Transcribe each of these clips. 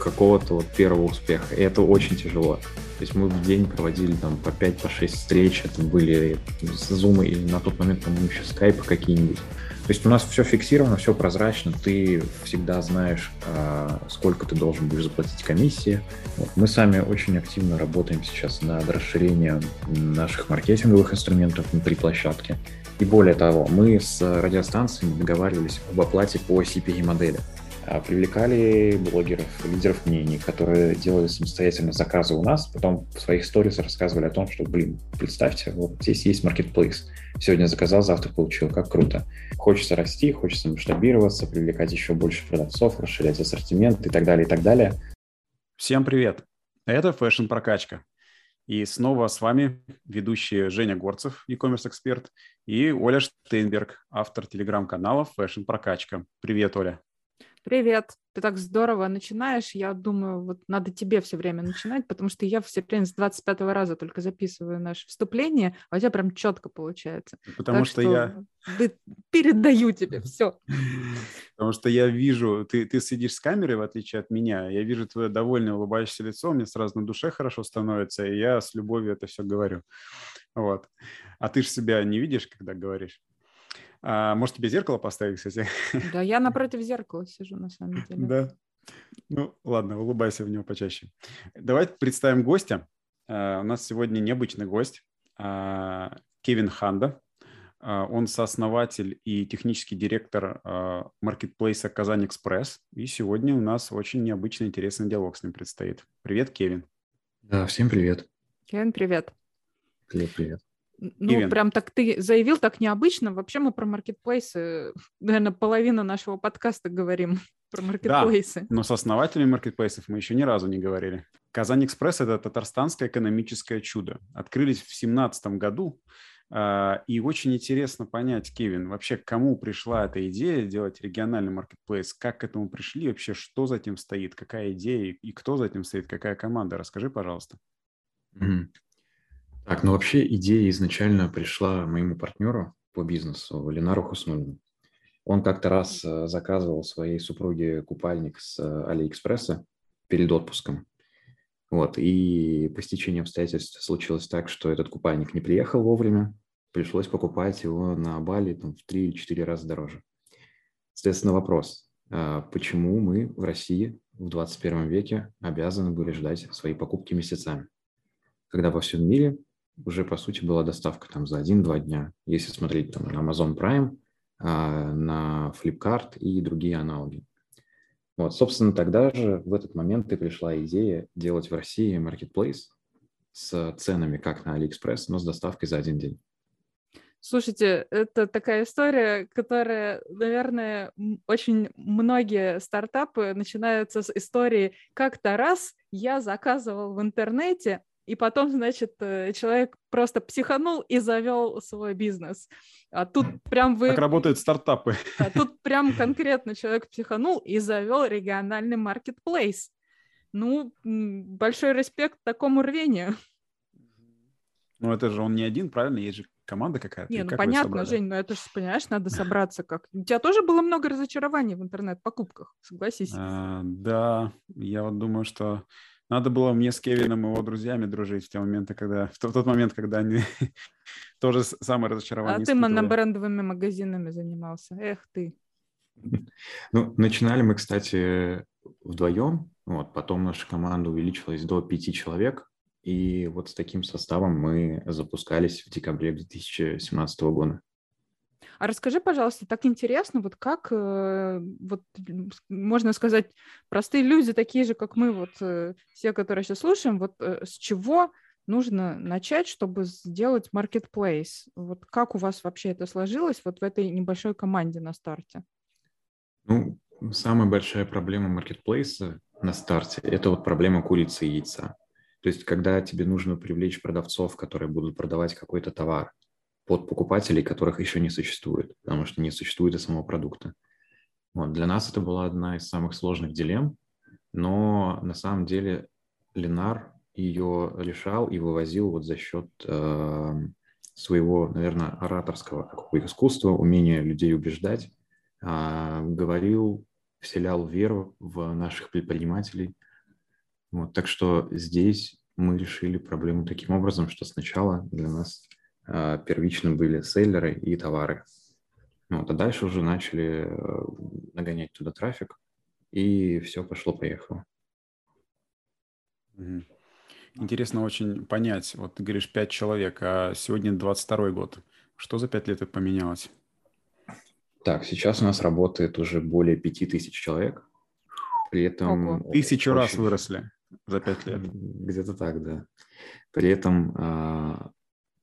какого-то вот первого успеха. И это очень тяжело. То есть мы в день проводили там по 5-6 по встреч, это были зумы или на тот момент, по-моему, еще скайпы какие-нибудь. То есть у нас все фиксировано, все прозрачно, ты всегда знаешь, а, сколько ты должен будешь заплатить комиссии. Вот. Мы сами очень активно работаем сейчас над расширением наших маркетинговых инструментов внутри площадки. И более того, мы с радиостанциями договаривались об оплате по CPE-модели. А, привлекали блогеров, лидеров мнений, которые делали самостоятельно заказы у нас, потом в своих сторис рассказывали о том, что, блин, представьте, вот здесь есть marketplace. Сегодня заказал, завтра получил, как круто. Хочется расти, хочется масштабироваться, привлекать еще больше продавцов, расширять ассортимент и так далее, и так далее. Всем привет! Это Fashion Прокачка. И снова с вами ведущий Женя Горцев, e-commerce эксперт, и Оля Штейнберг, автор телеграм-канала Fashion Прокачка. Привет, Оля. Привет, ты так здорово начинаешь. Я думаю, вот надо тебе все время начинать, потому что я все время с 25 раза только записываю наше вступление, а у тебя прям четко получается. Потому что, что я... Передаю тебе все. Потому что я вижу, ты, ты сидишь с камерой, в отличие от меня, я вижу твое довольное улыбающееся лицо, мне сразу на душе хорошо становится, и я с любовью это все говорю. Вот. А ты же себя не видишь, когда говоришь? А, может, тебе зеркало поставить, кстати? Да, я напротив зеркала сижу, на самом деле. Да. Ну, ладно, улыбайся в него почаще. Давайте представим гостя. Uh, у нас сегодня необычный гость. Uh, Кевин Ханда. Uh, он сооснователь и технический директор маркетплейса «Казань Экспресс». И сегодня у нас очень необычный, интересный диалог с ним предстоит. Привет, Кевин. Да, всем привет. Кевин, привет. Привет, привет. Ну, Ивен. прям так ты заявил так необычно. Вообще мы про маркетплейсы, наверное, половину нашего подкаста говорим про маркетплейсы. Да, но с основателями маркетплейсов мы еще ни разу не говорили. Казань Экспресс – это татарстанское экономическое чудо. Открылись в 2017 году, а, и очень интересно понять, Кевин, вообще кому пришла эта идея делать региональный маркетплейс, как к этому пришли, вообще что за этим стоит, какая идея и кто за этим стоит, какая команда. Расскажи, пожалуйста. Mm-hmm. Так, ну вообще идея изначально пришла моему партнеру по бизнесу, Ленару Хуснулину. Он как-то раз э, заказывал своей супруге купальник с э, Алиэкспресса перед отпуском. Вот, и по стечению обстоятельств случилось так, что этот купальник не приехал вовремя, пришлось покупать его на Бали там, в 3 или 4 раза дороже. Соответственно, вопрос, а почему мы в России в 21 веке обязаны были ждать свои покупки месяцами, когда во всем мире уже, по сути, была доставка там за один-два дня. Если смотреть там на Amazon Prime, а, на Flipkart и другие аналоги. Вот, собственно, тогда же в этот момент и пришла идея делать в России marketplace с ценами, как на AliExpress, но с доставкой за один день. Слушайте, это такая история, которая, наверное, очень многие стартапы начинаются с истории «как-то раз я заказывал в интернете, и потом, значит, э, человек просто психанул и завел свой бизнес. А тут прям вы... Как работают стартапы. А тут прям конкретно человек психанул и завел региональный маркетплейс. Ну, большой респект такому рвению. Ну, это же он не один, правильно? Есть же команда какая-то. Не, ну как понятно, Жень, но это же, понимаешь, надо собраться как. У тебя тоже было много разочарований в интернет-покупках, согласись. А, да, я вот думаю, что надо было мне с Кевином и его друзьями дружить в те моменты, когда, в тот, момент, когда они тоже самое разочарование А ты монобрендовыми магазинами занимался. Эх ты. Ну, начинали мы, кстати, вдвоем. Вот, потом наша команда увеличилась до пяти человек. И вот с таким составом мы запускались в декабре 2017 года. А расскажи, пожалуйста, так интересно, вот как, э, вот можно сказать, простые люди, такие же, как мы, вот э, все, которые сейчас слушаем, вот э, с чего нужно начать, чтобы сделать marketplace? Вот как у вас вообще это сложилось вот в этой небольшой команде на старте? Ну, самая большая проблема маркетплейса на старте – это вот проблема курицы и яйца. То есть, когда тебе нужно привлечь продавцов, которые будут продавать какой-то товар, под покупателей, которых еще не существует, потому что не существует и самого продукта. Вот. Для нас это была одна из самых сложных дилемм, но на самом деле Ленар ее решал и вывозил вот за счет э, своего, наверное, ораторского искусства, умения людей убеждать, э, говорил, вселял веру в наших предпринимателей, Вот, так что здесь мы решили проблему таким образом, что сначала для нас первично были селлеры и товары. Вот, а дальше уже начали э, нагонять туда трафик, и все пошло-поехало. Интересно очень понять, вот ты говоришь 5 человек, а сегодня 22 год. Что за 5 лет это поменялось? Так, сейчас у нас работает уже более 5000 человек. При этом... Ого. Тысячу очень... раз выросли за 5 лет. Где-то так, да. При этом а,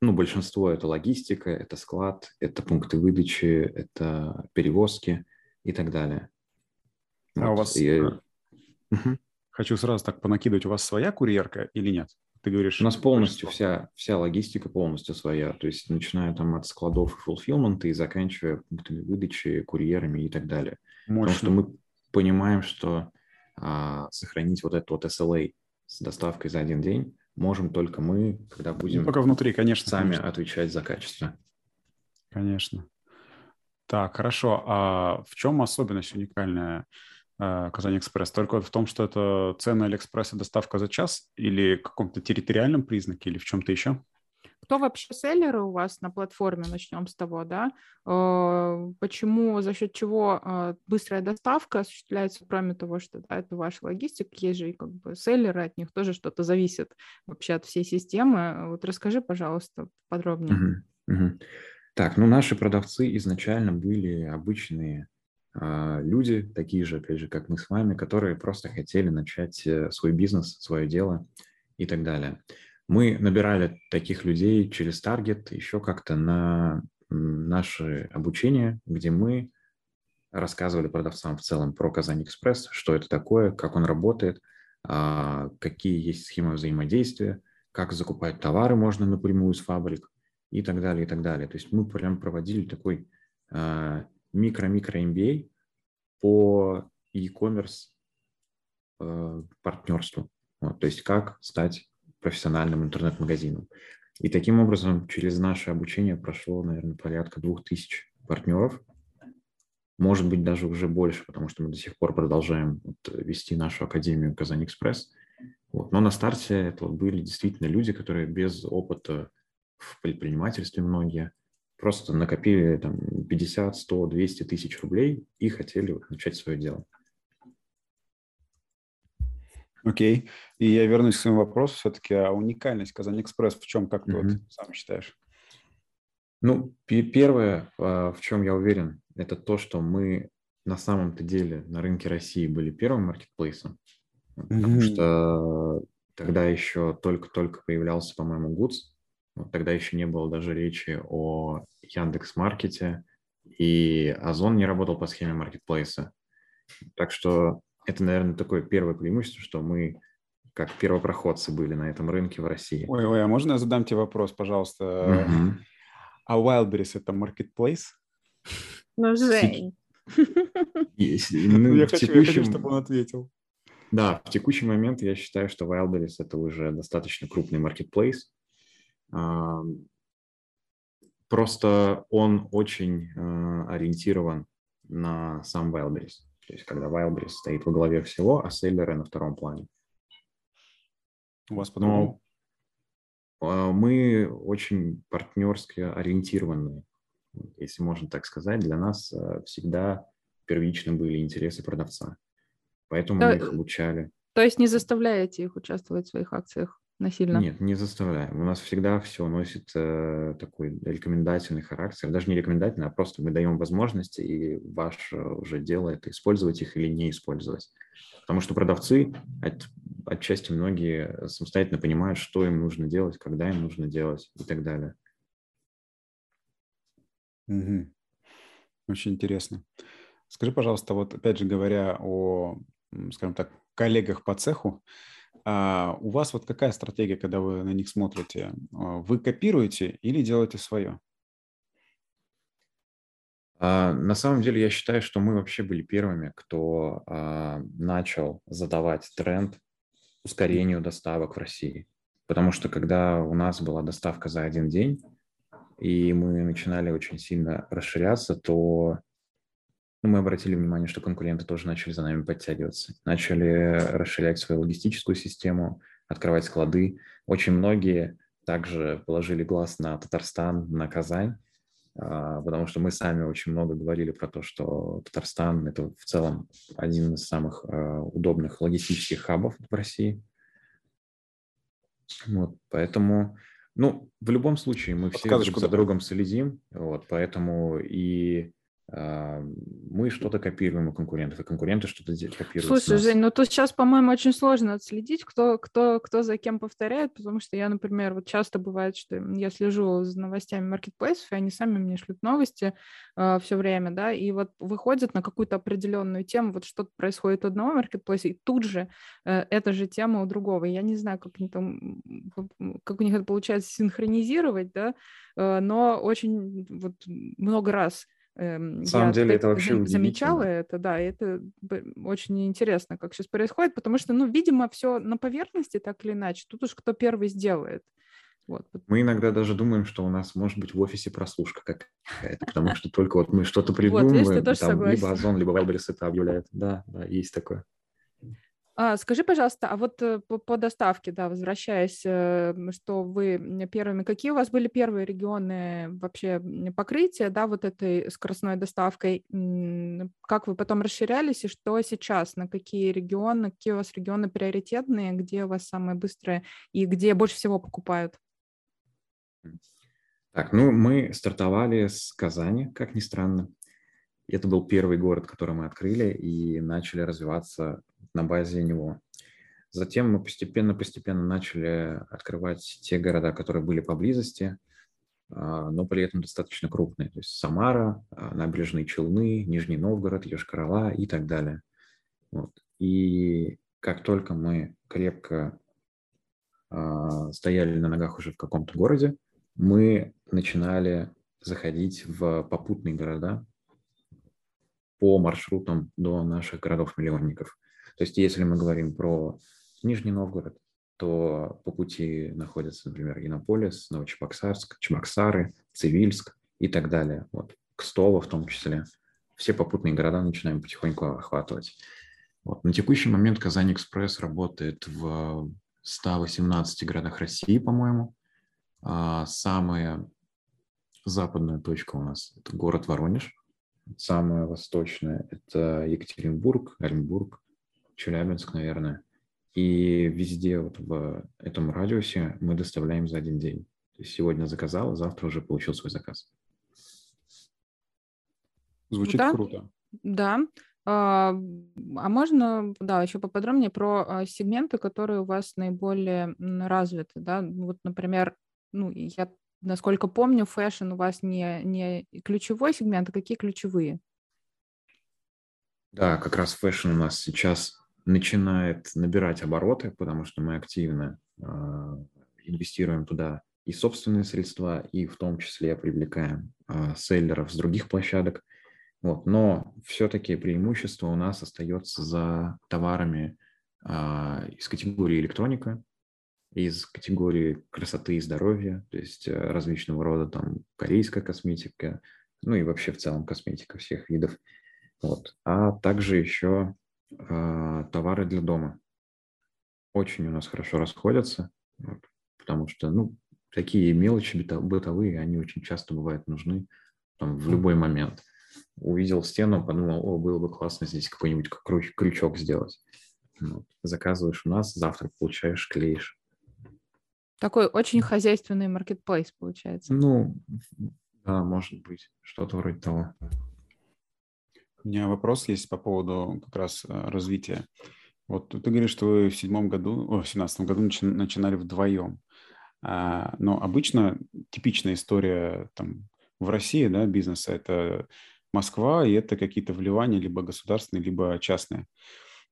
ну, большинство это логистика, это склад, это пункты выдачи, это перевозки и так далее. А вот. у вас... Я... Угу. Хочу сразу так понакидывать, у вас своя курьерка или нет? Ты говоришь... У нас полностью вся, вся логистика полностью своя, то есть начиная там от складов и фулфилмента и заканчивая пунктами выдачи, курьерами и так далее. Мощно. Потому что мы понимаем, что а, сохранить вот этот вот SLA с доставкой за один день можем только мы, когда будем... Только внутри, конечно. Сами конечно. отвечать за качество. Конечно. Так, хорошо. А в чем особенность уникальная э, Казань Экспресс? Только в том, что это цена Алиэкспресса доставка за час или каком-то территориальном признаке или в чем-то еще? Кто вообще селлеры у вас на платформе? Начнем с того, да? Э, почему, за счет чего э, быстрая доставка осуществляется, кроме того, что да, это ваша логистика, есть же и как бы селлеры, от них тоже что-то зависит вообще от всей системы. Вот расскажи, пожалуйста, подробнее. Угу, угу. Так, ну наши продавцы изначально были обычные э, люди, такие же, опять же, как мы с вами, которые просто хотели начать э, свой бизнес, свое дело и так далее. Мы набирали таких людей через таргет еще как-то на наше обучение, где мы рассказывали продавцам в целом про Казань Экспресс, что это такое, как он работает, а, какие есть схемы взаимодействия, как закупать товары можно напрямую с фабрик и так далее, и так далее. То есть мы прям проводили такой а, микро-микро MBA по e-commerce а, партнерству. Вот, то есть как стать профессиональным интернет-магазином. И таким образом через наше обучение прошло, наверное, порядка двух тысяч партнеров. Может быть, даже уже больше, потому что мы до сих пор продолжаем вот вести нашу академию Казань Экспресс. Вот. Но на старте это вот были действительно люди, которые без опыта в предпринимательстве многие просто накопили там 50, 100, 200 тысяч рублей и хотели вот начать свое дело. Окей. И я вернусь к своему вопросу все-таки. А уникальность Казань Экспресс в чем, как ты mm-hmm. вот сам считаешь? Ну, первое, а, в чем я уверен, это то, что мы на самом-то деле на рынке России были первым маркетплейсом, mm-hmm. потому что тогда еще только-только появлялся, по-моему, Goods, вот тогда еще не было даже речи о Яндекс Маркете, и Озон не работал по схеме маркетплейса. Так что это, наверное, такое первое преимущество, что мы как первопроходцы были на этом рынке в России. Ой, ой, а можно я задам тебе вопрос, пожалуйста? Mm-hmm. А Wildberries – это marketplace? Ну, Жень. Ну, я, хочу, я хочу, чтобы он ответил. Да, в текущий момент я считаю, что Wildberries – это уже достаточно крупный marketplace. Просто он очень э, ориентирован на сам Wildberries. То есть когда Wildberries стоит во главе всего, а селлеры на втором плане. У вас по-другому? А, мы очень партнерски ориентированные, если можно так сказать. Для нас э, всегда первично были интересы продавца. Поэтому да, мы их обучали. То есть не заставляете их участвовать в своих акциях? Насильно? Нет, не заставляем. У нас всегда все носит э, такой рекомендательный характер. Даже не рекомендательный, а просто мы даем возможности, и ваше уже дело это использовать их или не использовать. Потому что продавцы, от, отчасти многие самостоятельно понимают, что им нужно делать, когда им нужно делать и так далее. Угу. Очень интересно. Скажи, пожалуйста, вот опять же говоря о, скажем так, коллегах по цеху, а у вас вот какая стратегия, когда вы на них смотрите? А, вы копируете или делаете свое? А, на самом деле я считаю, что мы вообще были первыми, кто а, начал задавать тренд ускорению доставок в России. Потому что когда у нас была доставка за один день, и мы начинали очень сильно расширяться, то ну, мы обратили внимание, что конкуренты тоже начали за нами подтягиваться, начали расширять свою логистическую систему, открывать склады. Очень многие также положили глаз на Татарстан, на Казань, а, потому что мы сами очень много говорили про то, что Татарстан – это в целом один из самых а, удобных логистических хабов в России. Вот, поэтому, ну, в любом случае мы все друг за другом следим, вот, поэтому и мы что-то копируем у конкурентов, и конкуренты что-то копируют. Слушай, Жень, ну тут сейчас, по-моему, очень сложно отследить, кто, кто, кто за кем повторяет, потому что я, например, вот часто бывает, что я слежу за новостями маркетплейсов, и они сами мне шлют новости э, а, все время, да, и вот выходят на какую-то определенную тему, вот что-то происходит у одного маркетплейса, и тут же э, эта же тема у другого. Я не знаю, как, они там, как у них это получается синхронизировать, да, э, но очень вот много раз На самом я деле это вообще замечала это, да, это очень интересно, как сейчас происходит, потому что, ну, видимо, все на поверхности так или иначе. Тут уж кто первый сделает. Вот. Мы иногда даже думаем, что у нас может быть в офисе прослушка какая-то, потому что только вот мы что-то придумываем, там либо Озон, либо Wildberries это объявляет. Да, да, есть такое. А, скажи, пожалуйста, а вот э, по, доставке, да, возвращаясь, э, что вы первыми, какие у вас были первые регионы вообще покрытия, да, вот этой скоростной доставкой? Как вы потом расширялись и что сейчас? На какие регионы, какие у вас регионы приоритетные, где у вас самые быстрые и где больше всего покупают? Так, ну мы стартовали с Казани, как ни странно. Это был первый город, который мы открыли и начали развиваться на базе него. Затем мы постепенно-постепенно начали открывать те города, которые были поблизости, а, но при этом достаточно крупные. То есть Самара, а, Набережные Челны, Нижний Новгород, Йошкар-Ола и так далее. Вот. И как только мы крепко э, стояли на ногах уже в каком-то городе, мы начинали заходить в попутные города, по маршрутам до наших городов-миллионников. То есть если мы говорим про Нижний Новгород, то по пути находятся, например, Иннополис, Новочебоксарск, Чебоксары, Цивильск и так далее. Вот, Кстово в том числе. Все попутные города начинаем потихоньку охватывать. Вот. На текущий момент Казань-Экспресс работает в 118 городах России, по-моему. А самая западная точка у нас – это город Воронеж – Самая восточная – это Екатеринбург, Оренбург, Челябинск, наверное. И везде вот в этом радиусе мы доставляем за один день. То есть сегодня заказал, завтра уже получил свой заказ. Звучит да? круто. Да. А, а можно, да, еще поподробнее про а, сегменты, которые у вас наиболее развиты, да? Вот, например, ну, я Насколько помню, fashion у вас не, не ключевой сегмент, а какие ключевые? Да, как раз fashion у нас сейчас начинает набирать обороты, потому что мы активно э, инвестируем туда и собственные средства, и в том числе привлекаем э, селлеров с других площадок. Вот. Но все-таки преимущество у нас остается за товарами э, из категории электроника, из категории красоты и здоровья, то есть э, различного рода там корейская косметика, ну и вообще в целом косметика всех видов. Вот. А также еще товары для дома. Очень у нас хорошо расходятся, потому что, ну, такие мелочи бытовые, они очень часто бывают нужны там, в любой момент. Увидел стену, подумал, о, было бы классно здесь какой-нибудь крючок сделать. Вот. Заказываешь у нас, завтра получаешь, клеишь. Такой очень хозяйственный маркетплейс получается. Ну, да, может быть, что-то вроде того. У меня вопрос есть по поводу как раз э, развития. Вот ты говоришь, что вы в седьмом году, о, в семнадцатом году начинали вдвоем. А, но обычно типичная история там в России, да, бизнеса – это Москва, и это какие-то вливания либо государственные, либо частные.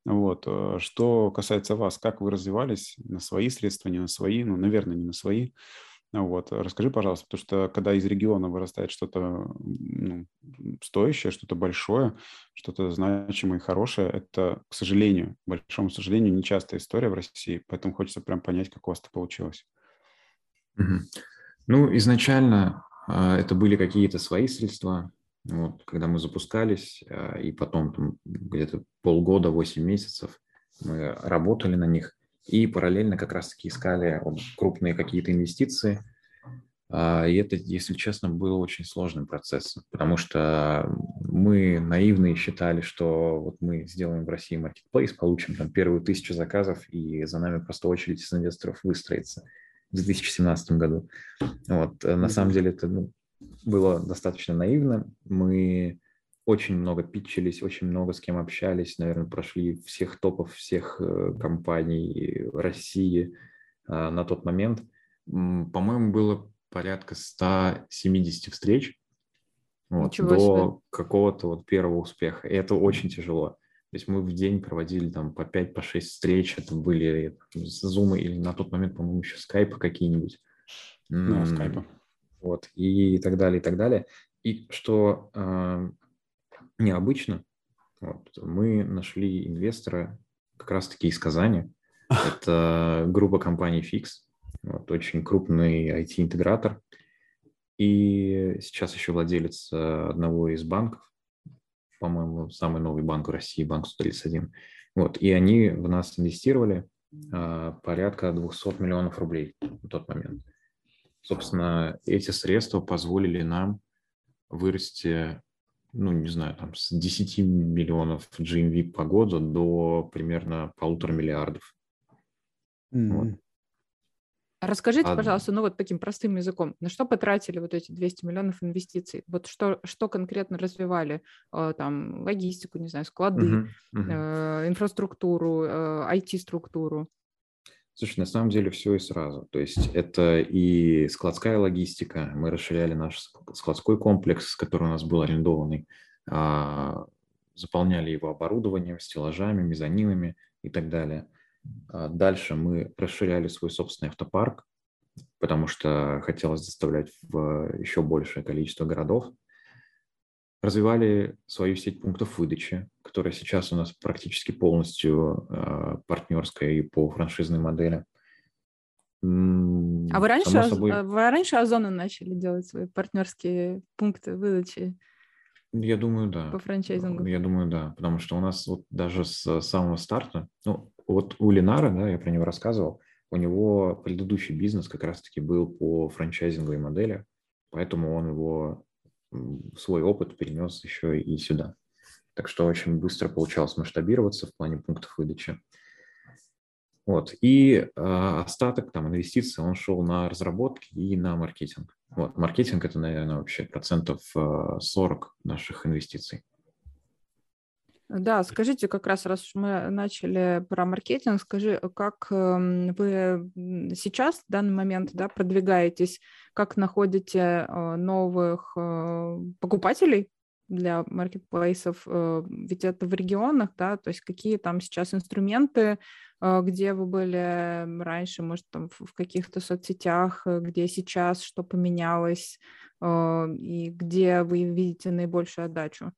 Вот. Э, что касается вас, как вы развивались на свои средства, не на свои, ну, наверное, не на свои. Вот. Расскажи, пожалуйста, потому что когда из региона вырастает что-то ну, стоящее, что-то большое, что-то значимое и хорошее, это, к сожалению, большому сожалению, нечастая история в России, поэтому хочется прям понять, как у вас это получилось. Ну, изначально э, это были какие-то свои средства, Вот, когда мы запускались, а, и потом там, где-то полгода, 8 месяцев мы работали на них, и параллельно как раз-таки искали крупные какие-то инвестиции. А, и это, если честно, был очень сложный процесс, потому что мы наивные считали, что вот мы сделаем в России маркетплейс, получим там первую тысячу заказов, и за нами просто очередь из инвесторов выстроится в 2017 году. Вот. Э, на самом деле это ну, было достаточно наивно. Мы очень много питчились, очень много с кем общались, наверное, прошли всех топов всех э, компаний России э, на тот момент. По-моему, было порядка 170 встреч вот, до себе. какого-то вот первого успеха. И это очень тяжело. То есть мы в день проводили там по 5-6 по встреч, это были зумы или на тот момент, по-моему, еще скайпы какие-нибудь. Ну, скайпы. Вот, и так далее, и так далее. И что э, необычно, вот, мы нашли инвестора как раз-таки из Казани. Это группа компаний Fix, вот, очень крупный IT-интегратор. И сейчас еще владелец э, одного из банков, по-моему, самый новый банк в России, банк 131. Вот, и они в нас инвестировали а, порядка 200 миллионов рублей в тот момент. Собственно, эти средства позволили нам вырасти, ну, не знаю, там, с 10 миллионов GMV по году до примерно полутора миллиардов. Mm-hmm. Вот. Расскажите, а... пожалуйста, ну вот таким простым языком, на что потратили вот эти 200 миллионов инвестиций? Вот что, что конкретно развивали? Э, там логистику, не знаю, склады, uh-huh, uh-huh. Э, инфраструктуру, э, IT-структуру? Слушай, на самом деле все и сразу. То есть это и складская логистика. Мы расширяли наш складской комплекс, который у нас был арендованный, а, заполняли его оборудованием, стеллажами, мезонинами и так далее. А дальше мы расширяли свой собственный автопарк, потому что хотелось доставлять в еще большее количество городов. Развивали свою сеть пунктов выдачи, которая сейчас у нас практически полностью э, партнерская и по франшизной модели. А вы раньше, собой... А, вы раньше Озоны начали делать свои партнерские пункты выдачи? Я думаю, да. По франчайзингу? Я думаю, да, потому что у нас вот даже с самого старта, ну, вот у Ленара, да, я про него рассказывал, у него предыдущий бизнес как раз-таки был по франчайзинговой модели, поэтому он его свой опыт перенес еще и сюда. Так что очень быстро получалось масштабироваться в плане пунктов выдачи. Вот. И э, остаток там инвестиций, он шел на разработки и на маркетинг. Вот. Маркетинг – это, наверное, вообще процентов 40 э, наших инвестиций. Да, скажите, как раз раз мы начали про маркетинг, скажи, как эм, вы сейчас, в данный момент, да, продвигаетесь, как находите э, новых э, покупателей для маркетплейсов, э, ведь это в регионах, да, то есть какие там сейчас инструменты, где вы были раньше, может, там в каких-то соцсетях, где сейчас, что поменялось, и где вы видите наибольшую отдачу?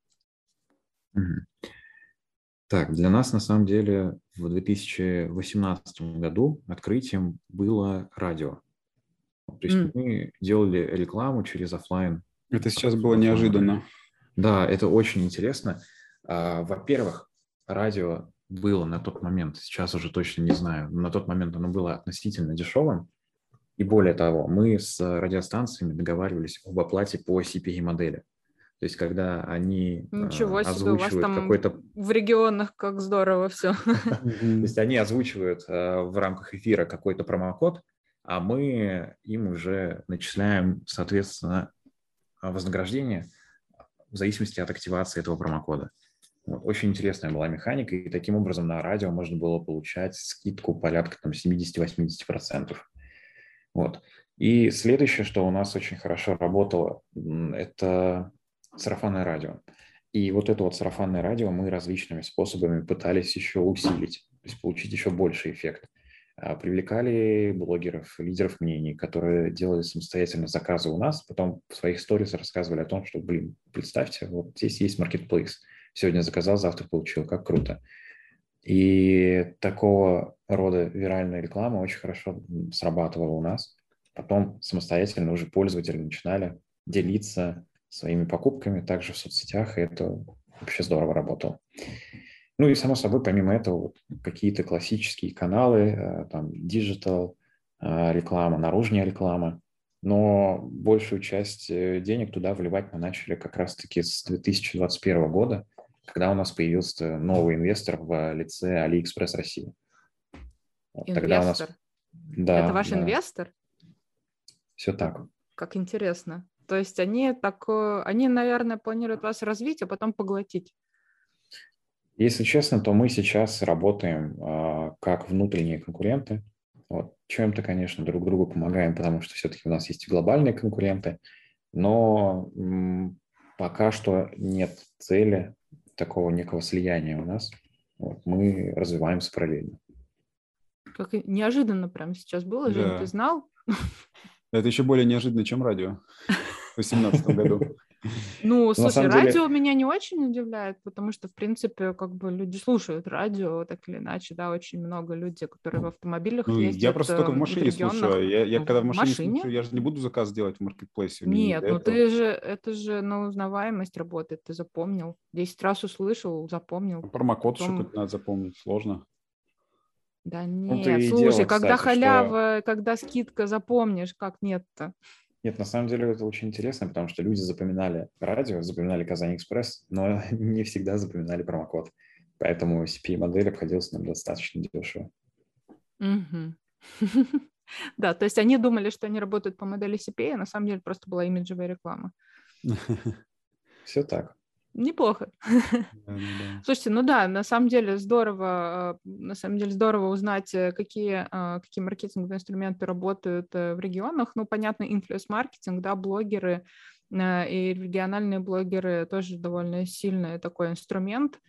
Так, для нас на самом деле в 2018 году открытием было радио. То есть mm. мы делали рекламу через офлайн. Это сейчас было неожиданно. Да, это очень интересно. А, во-первых, радио было на тот момент, сейчас уже точно не знаю, но на тот момент оно было относительно дешевым. И более того, мы с радиостанциями договаривались об оплате по CPE-модели. То есть, когда они Ничего себе, озвучивают у вас там какой-то... в регионах как здорово все. То есть, они озвучивают э, в рамках эфира какой-то промокод, а мы им уже начисляем, соответственно, вознаграждение в зависимости от активации этого промокода. Вот. Очень интересная была механика, и таким образом на радио можно было получать скидку порядка там 70-80%. Вот. И следующее, что у нас очень хорошо работало, это сарафанное радио. И вот это вот сарафанное радио мы различными способами пытались еще усилить, то есть получить еще больший эффект. А, привлекали блогеров, лидеров мнений, которые делали самостоятельно заказы у нас, потом в своих сторис рассказывали о том, что, блин, представьте, вот здесь есть marketplace, сегодня заказал, завтра получил, как круто. И такого рода виральная реклама очень хорошо срабатывала у нас. Потом самостоятельно уже пользователи начинали делиться своими покупками, также в соцсетях, и это вообще здорово работало. Ну и, само собой, помимо этого, какие-то классические каналы, э, там, digital, э, реклама, наружная реклама, но большую часть э, денег туда вливать мы начали как раз-таки с 2021 года, когда у нас появился новый инвестор в лице AliExpress России. Инвестор? Тогда у нас... Да, Это ваш да. инвестор? Все так. Как интересно. То есть они так, они, наверное, планируют вас развить, а потом поглотить. Если честно, то мы сейчас работаем э, как внутренние конкуренты. Вот. Чем-то, конечно, друг другу помогаем, потому что все-таки у нас есть и глобальные конкуренты, но м, пока что нет цели такого некого слияния у нас. Вот. Мы развиваемся параллельно. Как неожиданно прямо сейчас было, да. ты знал? Это еще более неожиданно, чем радио 2018 году. Ну, слушай, радио меня не очень удивляет, потому что, в принципе, как бы люди слушают радио, так или иначе, да, очень много людей, которые в автомобилях ну, ездят. Я просто только в э, машине слушаю. Я, я когда в машине, слушаю, я же не буду заказ делать в маркетплейсе. Нет, ну ты же, это же на узнаваемость работает, ты запомнил. Десять раз услышал, запомнил. Промокод Потом... еще надо запомнить, сложно. Да ну, нет, ну, слушай, дело, когда кстати, халява, что... когда скидка, запомнишь, как нет-то. Нет, на самом деле это очень интересно, потому что люди запоминали радио, запоминали Казань Экспресс, но не всегда запоминали промокод. Поэтому CPA-модель обходилась нам достаточно дешево. Да, то есть они думали, что они работают по модели CPA, а на самом деле просто была имиджевая реклама. Все так. Неплохо. Слушайте, ну да, на самом деле здорово, э, на самом деле здорово узнать, э, какие, э, какие маркетинговые инструменты работают в регионах. Ну, понятно, инфлюенс-маркетинг, да, блогеры и региональные блогеры тоже довольно сильный такой инструмент.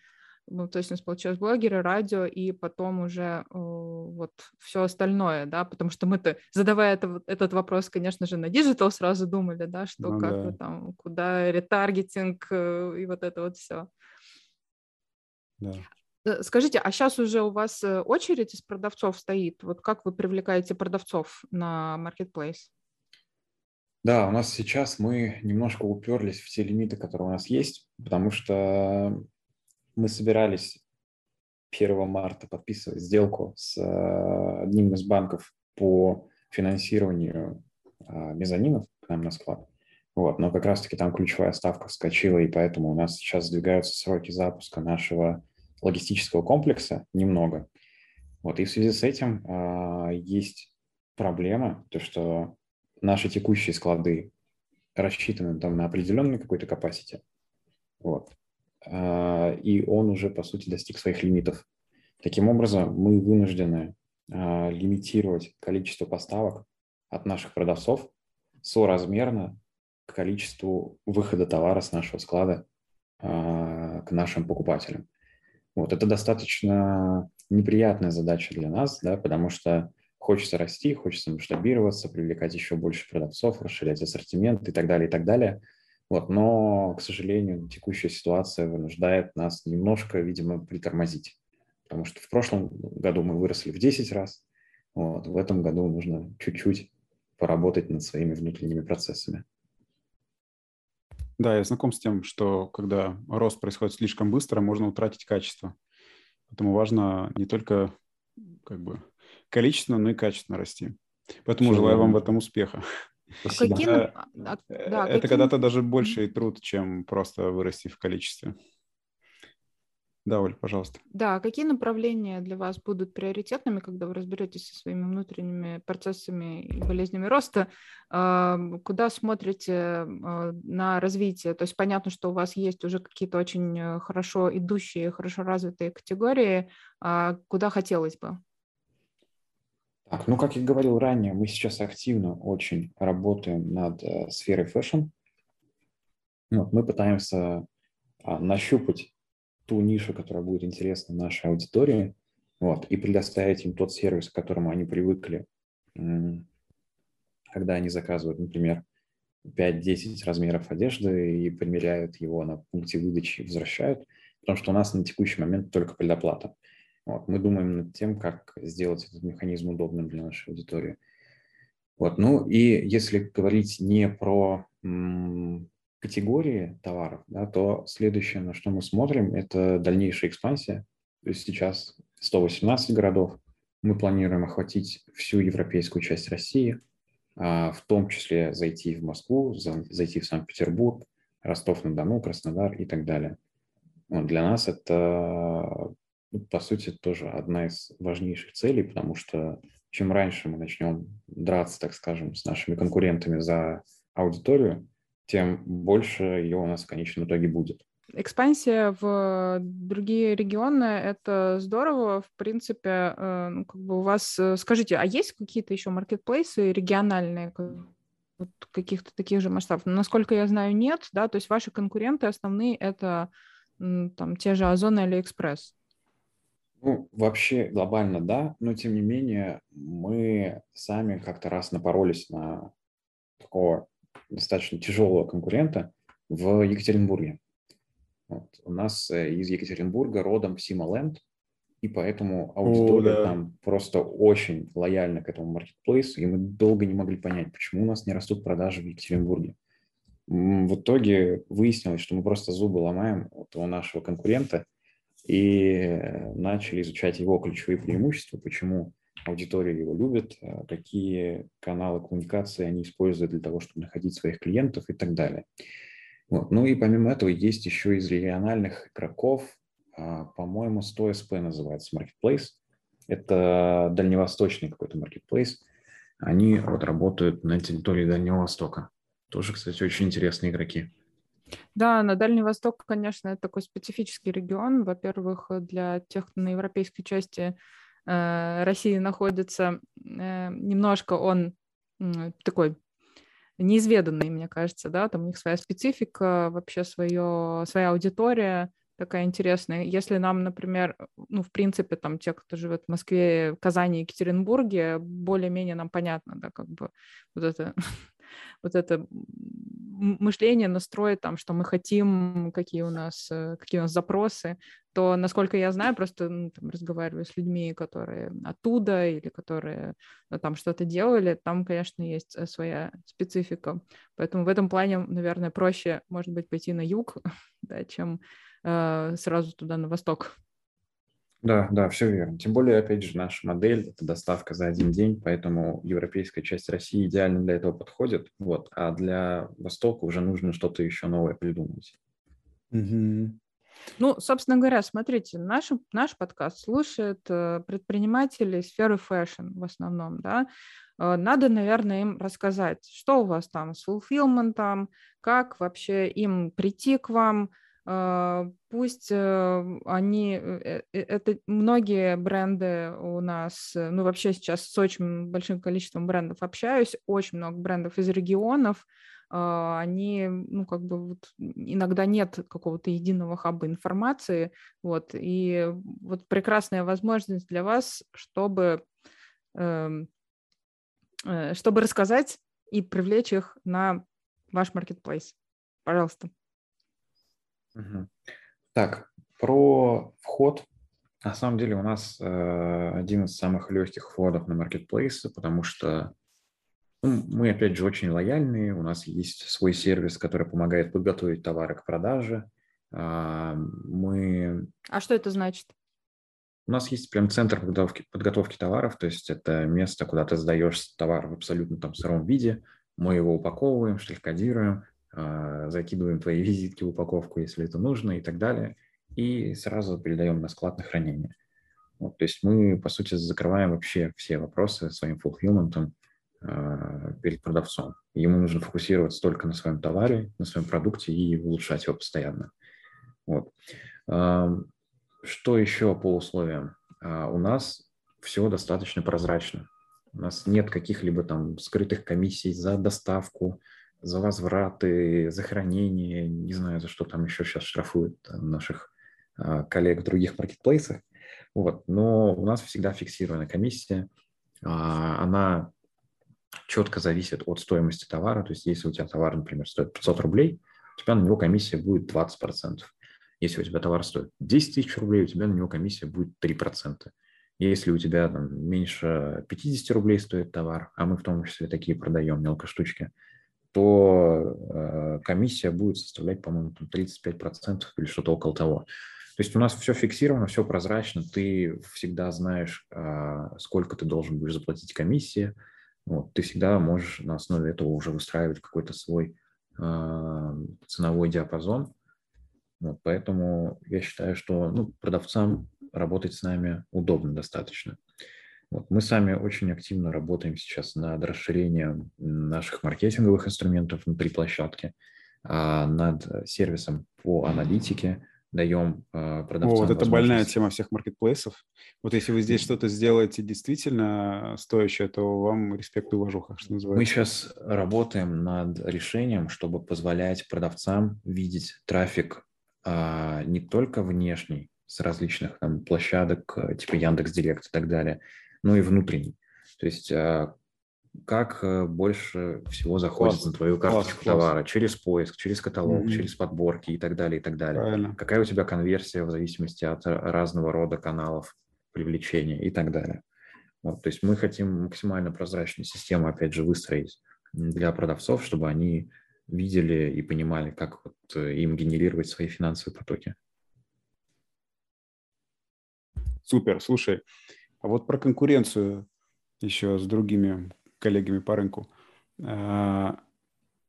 Ну, то есть у нас получилось блогеры, радио и потом уже вот все остальное, да, потому что мы-то, задавая это, этот вопрос, конечно же, на digital сразу думали, да, что ну, как да. там, куда ретаргетинг э, и вот это вот все. Да. Э, скажите, а сейчас уже у вас э, очередь из продавцов стоит? Вот как вы привлекаете продавцов на маркетплейс? Да, у нас сейчас мы немножко уперлись в те лимиты, которые у нас есть, потому что мы собирались 1 марта подписывать сделку с э, одним из банков по финансированию э, мезонинов к нам на склад. Вот, но как раз-таки там ключевая ставка вскочила, и поэтому у нас сейчас сдвигаются сроки запуска нашего логистического комплекса немного. Вот, и в связи с этим э, есть проблема, то что наши текущие склады рассчитаны там на определенный какой-то capacity. Вот. А, и он уже, по сути, достиг своих лимитов. Таким образом, мы вынуждены а, лимитировать количество поставок от наших продавцов соразмерно количеству выхода товара с нашего склада а, к нашим покупателям. Вот это достаточно неприятная задача для нас, да, потому что хочется расти, хочется масштабироваться, привлекать еще больше продавцов, расширять ассортимент и так далее, и так далее – вот, но, к сожалению, текущая ситуация вынуждает нас немножко, видимо, притормозить. Потому что в прошлом году мы выросли в 10 раз, вот, в этом году нужно чуть-чуть поработать над своими внутренними процессами. Да, я знаком с тем, что когда рост происходит слишком быстро, можно утратить качество. Поэтому важно не только как бы количественно, но и качественно расти. Поэтому Все желаю вам в этом успеха. Спасибо. Какие... Это, а, да, это какие... когда-то даже больший труд, чем просто вырасти в количестве. Да, Оль, пожалуйста. Да, какие направления для вас будут приоритетными, когда вы разберетесь со своими внутренними процессами и болезнями роста? Куда смотрите а, на развитие? То есть понятно, что у вас есть уже какие-то очень э, хорошо идущие, хорошо развитые категории. А куда хотелось бы? Так, ну, как я говорил ранее, мы сейчас активно очень работаем над э, сферой fashion. Вот, мы пытаемся а, нащупать ту нишу, которая будет интересна нашей аудитории, вот, и предоставить им тот сервис, к которому они привыкли, когда они заказывают, например, 5-10 размеров одежды и примеряют его на пункте выдачи и возвращают, потому что у нас на текущий момент только предоплата. Вот, мы думаем над тем, как сделать этот механизм удобным для нашей аудитории. Вот, ну и если говорить не про категории товаров, да, то следующее, на что мы смотрим, это дальнейшая экспансия. То есть сейчас 118 городов. Мы планируем охватить всю европейскую часть России, а, в том числе зайти в Москву, зайти в Санкт-Петербург, Ростов-на-Дону, Краснодар и так далее. Вот для нас это, по сути, тоже одна из важнейших целей, потому что чем раньше мы начнем драться, так скажем, с нашими конкурентами за аудиторию, тем больше ее у нас в конечном итоге будет. Экспансия в другие регионы — это здорово. В принципе, э, ну, как бы у вас... Э, скажите, а есть какие-то еще маркетплейсы региональные, вот каких-то таких же масштабов? Насколько я знаю, нет, да, то есть ваши конкуренты основные — это там те же Озон и Алиэкспресс. Ну, вообще глобально да, но тем не менее мы сами как-то раз напоролись на такого достаточно тяжелого конкурента в Екатеринбурге. Вот. У нас э, из Екатеринбурга родом Сималенд, и поэтому аудитория О, да. там просто очень лояльна к этому маркетплейсу, и мы долго не могли понять, почему у нас не растут продажи в Екатеринбурге. В итоге выяснилось, что мы просто зубы ломаем вот у нашего конкурента и начали изучать его ключевые преимущества, почему аудитория его любит, э, какие каналы коммуникации они используют для того, чтобы находить своих клиентов и так далее. Вот. Ну и помимо этого есть еще из региональных игроков, а, по-моему, 100SP называется Marketplace. Это дальневосточный какой-то Marketplace. Они вот работают на территории Дальнего Востока. Тоже, кстати, очень интересные игроки. Да, на Дальний Восток, конечно, это такой специфический регион. Во-первых, для тех, кто на европейской части э, России находится, э, немножко он э, такой неизведанный, мне кажется, да, там у них своя специфика, вообще свое, своя аудитория такая интересная. Если нам, например, ну, в принципе, там, те, кто живет в Москве, Казани, Екатеринбурге, более-менее нам понятно, да, как бы вот это вот это мышление, настрой там, что мы хотим, какие у нас, э, какие у нас запросы, то, насколько я знаю, просто ну, там, разговариваю с людьми, которые оттуда или которые ну, там что-то делали, там, конечно, есть э, своя специфика. Поэтому в этом плане, наверное, проще, может быть, пойти на юг, да, чем э, сразу туда на восток. Да, да, все верно. Тем более, опять же, наша модель – это доставка за один день, поэтому европейская часть России идеально для этого подходит, вот, а для Востока уже нужно что-то еще новое придумать. Угу. Ну, собственно говоря, смотрите, наш, наш подкаст слушает э, предприниматели сферы fashion в основном, да, э, надо, наверное, им рассказать, что у вас там с фулфилментом, как вообще им прийти к вам, пусть э, они, э, э, это многие бренды у нас, ну вообще сейчас с очень большим количеством брендов общаюсь, очень много брендов из регионов, а, они, ну, как бы вот иногда нет какого-то единого хаба информации, вот, и вот прекрасная возможность для вас, чтобы, эм, чтобы рассказать и привлечь их на ваш маркетплейс. Пожалуйста. Угу. Так, про вход. На самом деле у нас э, один из самых легких входов на маркетплейсы, потому что ну, мы, опять же, очень лояльные. У нас есть свой сервис, который помогает подготовить товары к продаже. Э, мы... А что это значит? У нас есть прям центр подготовки, подготовки товаров, то есть это место, куда ты сдаешь товар в абсолютно там сыром виде, мы его упаковываем, штрих-кодируем, закидываем твои визитки в упаковку, если это нужно и так далее, и сразу передаем на склад на хранение. Вот, то есть мы, по сути, закрываем вообще все вопросы своим фулфилментом э, перед продавцом. Ему нужно фокусироваться только на своем товаре, на своем продукте и улучшать его постоянно. Вот. Э, что еще по условиям? Э, у нас все достаточно прозрачно. У нас нет каких-либо там скрытых комиссий за доставку, за возвраты, за хранение, не знаю, за что там еще сейчас штрафуют наших а, коллег в других маркетплейсах. Вот. Но у нас всегда фиксированная комиссия. А, она четко зависит от стоимости товара. То есть если у тебя товар, например, стоит 500 рублей, у тебя на него комиссия будет 20%. Если у тебя товар стоит 10 тысяч рублей, у тебя на него комиссия будет 3%. Если у тебя там, меньше 50 рублей стоит товар, а мы в том числе такие продаем мелкоштучки, штучки, то э, комиссия будет составлять, по-моему, 35% или что-то около того. То есть у нас все фиксировано, все прозрачно, ты всегда знаешь, а, сколько ты должен будешь заплатить комиссии, вот, ты всегда можешь на основе этого уже выстраивать какой-то свой а, ценовой диапазон. Вот, поэтому я считаю, что ну, продавцам работать с нами удобно достаточно. Вот. Мы сами очень активно работаем сейчас над расширением наших маркетинговых инструментов внутри площадки, а, над сервисом по аналитике, даем э, продавцам. Вот это больная тема всех маркетплейсов. Вот если вы здесь что-то сделаете действительно стоящее, то вам респект и уважуха, что называется. Мы сейчас работаем над решением, чтобы позволять продавцам видеть трафик а, не только внешний с различных там площадок э, типа Яндекс Директ и так далее, но и внутренний. То есть а, как э, больше всего заходит класс, на твою карточку класс, товара класс. через поиск, через каталог, mm-hmm. через подборки и так далее, и так далее. Правильно. Какая у тебя конверсия в зависимости от разного рода каналов привлечения и так далее. Вот, то есть мы хотим максимально прозрачную систему, опять же, выстроить для продавцов, чтобы они видели и понимали, как вот э, им генерировать свои финансовые потоки. Супер, слушай, а вот про конкуренцию еще с другими коллегами по рынку. А,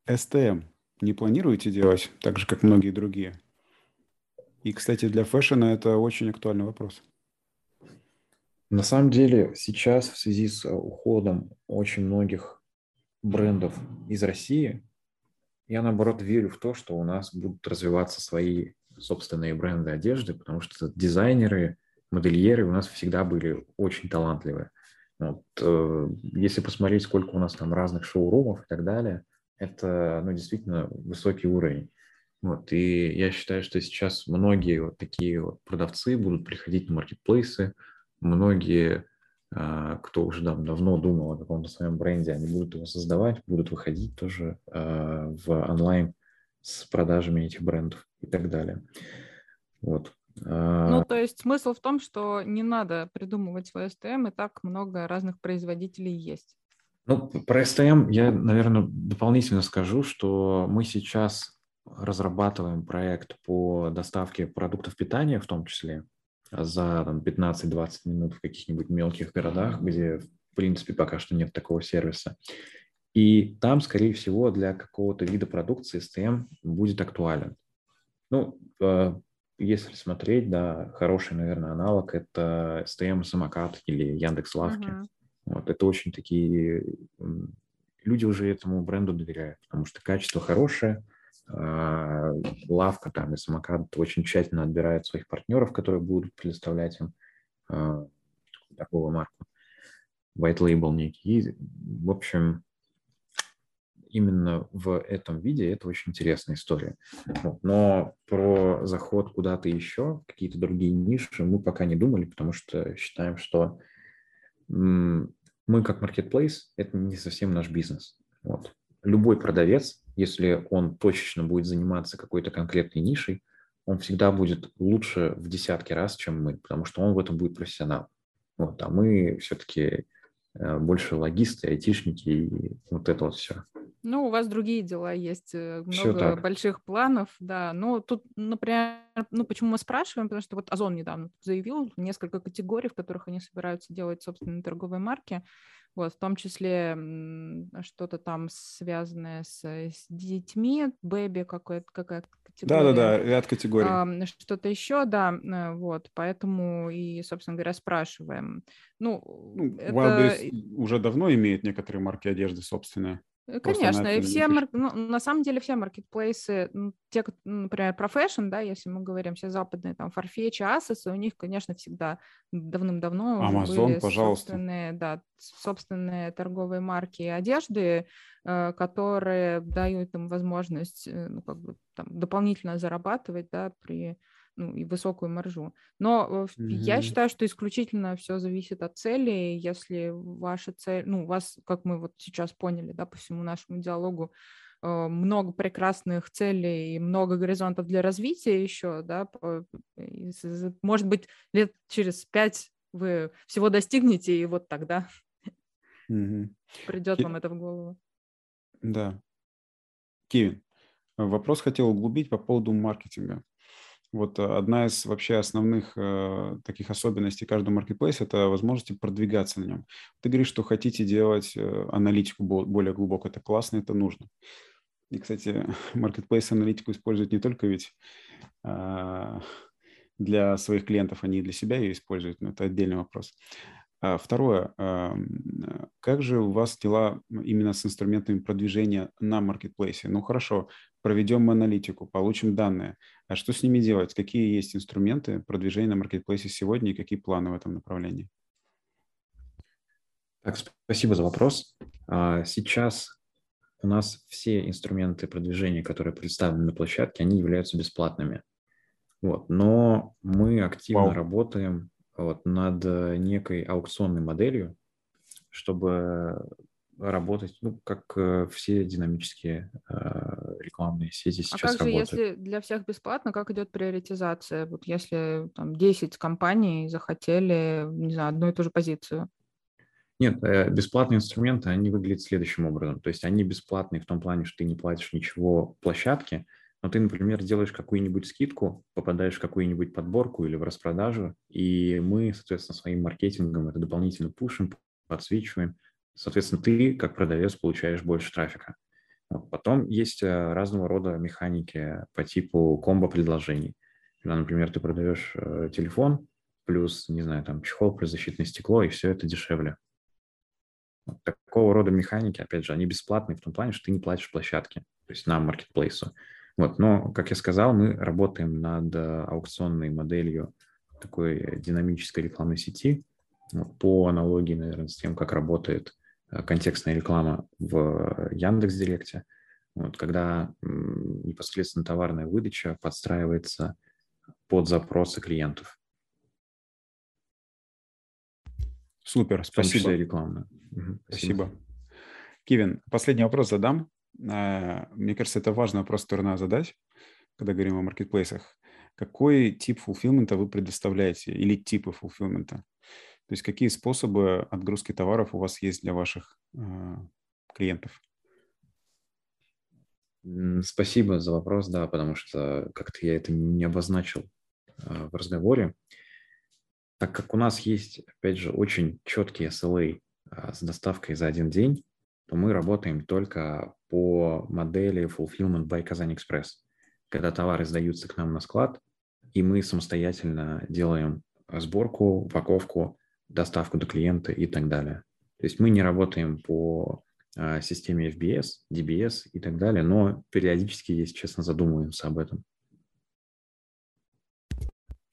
СТМ не планируете делать, так же, как многие другие? И, кстати, для фэшена это очень актуальный вопрос. На самом деле сейчас в связи с э, уходом очень многих брендов из России, я наоборот верю в то, что у нас будут развиваться свои собственные бренды одежды, потому что дизайнеры, модельеры у нас всегда были очень талантливые. Вот, э, если посмотреть, сколько у нас там разных шоурумов и так далее, это ну, действительно высокий уровень. Вот, и я считаю, что сейчас многие вот такие вот продавцы будут приходить на маркетплейсы, многие, э, кто уже там давно думал о каком-то своем бренде, они будут его создавать, будут выходить тоже э, в онлайн с продажами этих брендов и так далее. Вот. Ну, а. то есть смысл в том, что не надо придумывать свой СТМ, и так много разных производителей есть. Ну, про СТМ я, наверное, дополнительно скажу, что мы сейчас разрабатываем проект по доставке продуктов питания, в том числе, за 15-20 минут в каких-нибудь мелких городах, где, в принципе, пока что нет такого сервиса. И там, скорее всего, для какого-то вида продукции STM будет актуален. Ну, а, если смотреть, да, хороший, наверное, аналог – это STM Самокат или Яндекс Лавки. Uh-huh. Вот, это очень такие… Люди уже этому бренду доверяют, потому что качество хорошее, а, лавка там и самокат очень тщательно отбирает своих партнеров, которые будут предоставлять им а, такого марку. White label некий. И, в общем, именно в этом виде это очень интересная история. Но про заход куда-то еще, какие-то другие ниши мы пока не думали, потому что считаем, что мы как marketplace – это не совсем наш бизнес. Вот. Любой продавец, если он точечно будет заниматься какой-то конкретной нишей, он всегда будет лучше в десятки раз, чем мы, потому что он в этом будет профессионал. Вот, а мы все-таки э, больше логисты, айтишники и вот это вот все. Ну, у вас другие дела есть, э, много больших планов, да. Но тут, например, ну почему мы спрашиваем, потому что вот Озон недавно заявил несколько категорий, в которых они собираются делать собственные торговые марки, вот, в том числе что-то там связанное с, с детьми, baby какая-то какая категория. Да-да-да, ряд категорий. А, что-то еще, да, э, вот, поэтому и, собственно говоря, спрашиваем. Ну, ну это... Wildberries уже давно имеет некоторые марки одежды собственные. Конечно, и все, мар... ну, на самом деле все маркетплейсы, ну, те, например, про fashion, да, если мы говорим, все западные, там, Farfetch, Asos, у них, конечно, всегда давным-давно Amazon, были пожалуйста. собственные, да, собственные торговые марки одежды, э, которые дают им возможность, э, ну, как бы, там, дополнительно зарабатывать, да, при ну, и высокую маржу. Но mm-hmm. я считаю, что исключительно все зависит от цели. Если ваша цель, ну, у вас, как мы вот сейчас поняли, да, по всему нашему диалогу, э, много прекрасных целей и много горизонтов для развития еще, да, может быть, лет через пять вы всего достигнете, и вот тогда mm-hmm. придет вам это в голову. Да. Кевин, вопрос хотел углубить по поводу маркетинга. Вот одна из вообще основных э, таких особенностей каждого маркетплейса – это возможности продвигаться на нем. Ты говоришь, что хотите делать э, аналитику более глубоко. Это классно, это нужно. И, кстати, маркетплейс аналитику используют не только ведь э, для своих клиентов, они и для себя ее используют, но это отдельный вопрос. А второе, как же у вас дела именно с инструментами продвижения на маркетплейсе? Ну хорошо, проведем аналитику, получим данные. А что с ними делать? Какие есть инструменты продвижения на маркетплейсе сегодня и какие планы в этом направлении? Так, спасибо за вопрос. А, сейчас у нас все инструменты продвижения, которые представлены на площадке, они являются бесплатными. Вот. Но мы активно Вау. работаем вот, над э, некой аукционной моделью, чтобы работать, ну, как э, все динамические э, рекламные сети сейчас а как работают. же, если для всех бесплатно, как идет приоритизация? Вот если там 10 компаний захотели, не знаю, одну и ту же позицию. Нет, э, бесплатные инструменты, они выглядят следующим образом. То есть они бесплатные в том плане, что ты не платишь ничего площадке, но ты, например, делаешь какую-нибудь скидку, попадаешь в какую-нибудь подборку или в распродажу, и мы, соответственно, своим маркетингом это дополнительно пушим, подсвечиваем. Соответственно, ты, как продавец, получаешь больше трафика. Потом есть э, разного рода механики по типу комбо-предложений. Когда, например, ты продаешь э, телефон, плюс, не знаю, там, чехол, плюс защитное стекло, и все это дешевле. Такого рода механики, опять же, они бесплатные в том плане, что ты не платишь площадке, то есть на маркетплейсу. Вот, но, как я сказал, мы работаем над э, аукционной моделью такой динамической рекламной сети по аналогии, наверное, с тем, как работает контекстная реклама в Яндекс.Директе, вот, когда непосредственно товарная выдача подстраивается под запросы клиентов. Супер, спасибо. Рекламная. Угу, спасибо. спасибо. Кевин, последний вопрос задам. А, мне кажется, это важный вопрос, который надо задать, когда говорим о маркетплейсах. Какой тип фулфилмента вы предоставляете или типы фулфилмента? То есть какие способы отгрузки товаров у вас есть для ваших э, клиентов? Спасибо за вопрос, да, потому что как-то я это не обозначил э, в разговоре. Так как у нас есть, опять же, очень четкие SLA э, с доставкой за один день, то мы работаем только по модели Fulfillment by Казань Экспресс, когда товары сдаются к нам на склад, и мы самостоятельно делаем сборку, упаковку, доставку до клиента и так далее. То есть мы не работаем по а, системе FBS, DBS и так далее, но периодически, если честно, задумываемся об этом.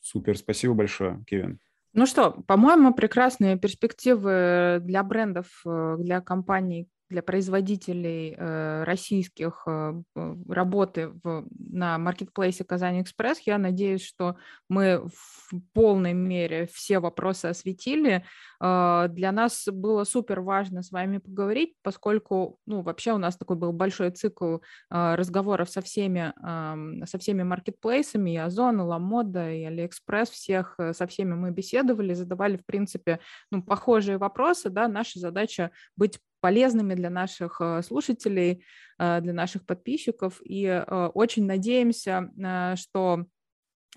Супер, спасибо большое, Кевин. Ну что, по-моему, прекрасные перспективы для брендов, э, для компаний, для производителей э, российских э, работы в, на маркетплейсе Казань Экспресс. Я надеюсь, что мы в полной мере все вопросы осветили. Э, для нас было супер важно с вами поговорить, поскольку, ну, вообще у нас такой был большой цикл э, разговоров со всеми, э, со всеми маркетплейсами, и Озон, и Lamoda, и Алиэкспресс, всех, э, со всеми мы беседовали, задавали, в принципе, ну, похожие вопросы, да, наша задача быть полезными для наших э, слушателей, э, для наших подписчиков. И э, очень надеемся, что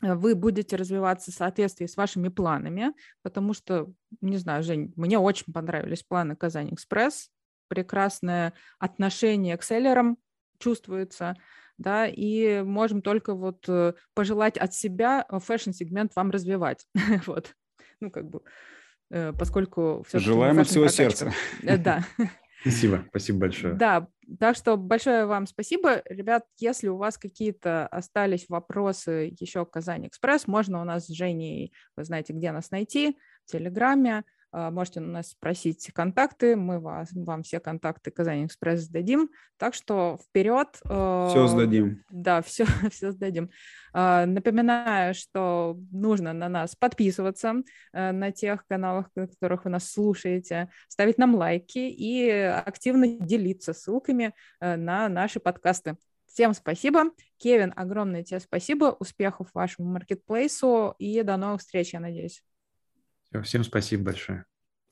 вы будете развиваться в соответствии с вашими планами, потому что, не знаю, Жень, мне очень понравились планы KazanExpress, прекрасное отношение к селлерам чувствуется, да, и можем только вот пожелать от себя fashion-сегмент вам развивать, вот, ну, как бы, Э, поскольку... Желаем от всего сердца. Э, да. Спасибо, спасибо большое. Да, так что большое вам спасибо. Ребят, если у вас какие-то остались вопросы еще к KazanExpress, можно у нас с Женей, вы знаете, где нас найти, в Телеграме, можете у нас спросить контакты, мы вас, вам все контакты Казань Экспресс сдадим. Так что вперед. Все сдадим. Да, все, все сдадим. А, напоминаю, что нужно на нас подписываться э, на тех каналах, на которых вы нас слушаете, ставить нам лайки и активно делиться ссылками э, на наши подкасты. Всем спасибо. Кевин, огромное тебе спасибо. Успехов вашему маркетплейсу и до новых встреч, я надеюсь. Все, всем спасибо большое.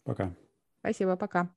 Пока. Спасибо, пока.